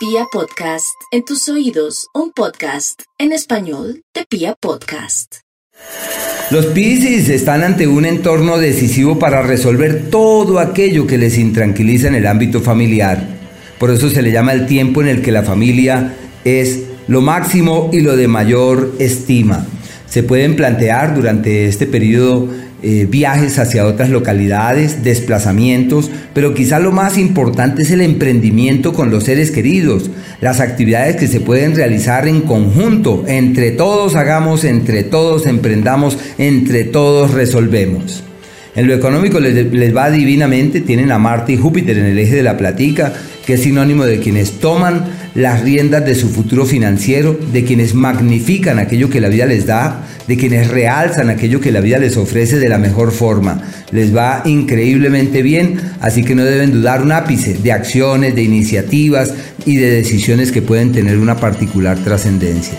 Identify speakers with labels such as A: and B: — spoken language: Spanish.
A: Pia Podcast, en tus oídos, un podcast en español de Pia Podcast.
B: Los Piscis están ante un entorno decisivo para resolver todo aquello que les intranquiliza en el ámbito familiar. Por eso se le llama el tiempo en el que la familia es lo máximo y lo de mayor estima. Se pueden plantear durante este periodo eh, viajes hacia otras localidades, desplazamientos, pero quizá lo más importante es el emprendimiento con los seres queridos, las actividades que se pueden realizar en conjunto, entre todos hagamos, entre todos emprendamos, entre todos resolvemos. En lo económico les, va divinamente, tienen a Marte y Júpiter en el eje de la platica, que es sinónimo de quienes toman las riendas de su futuro financiero, de quienes magnifican aquello que la vida les da, de quienes realzan aquello que la vida les ofrece de la mejor forma. Les va increíblemente bien, así que no deben dudar un ápice de acciones, de iniciativas y de decisiones que pueden tener una particular trascendencia.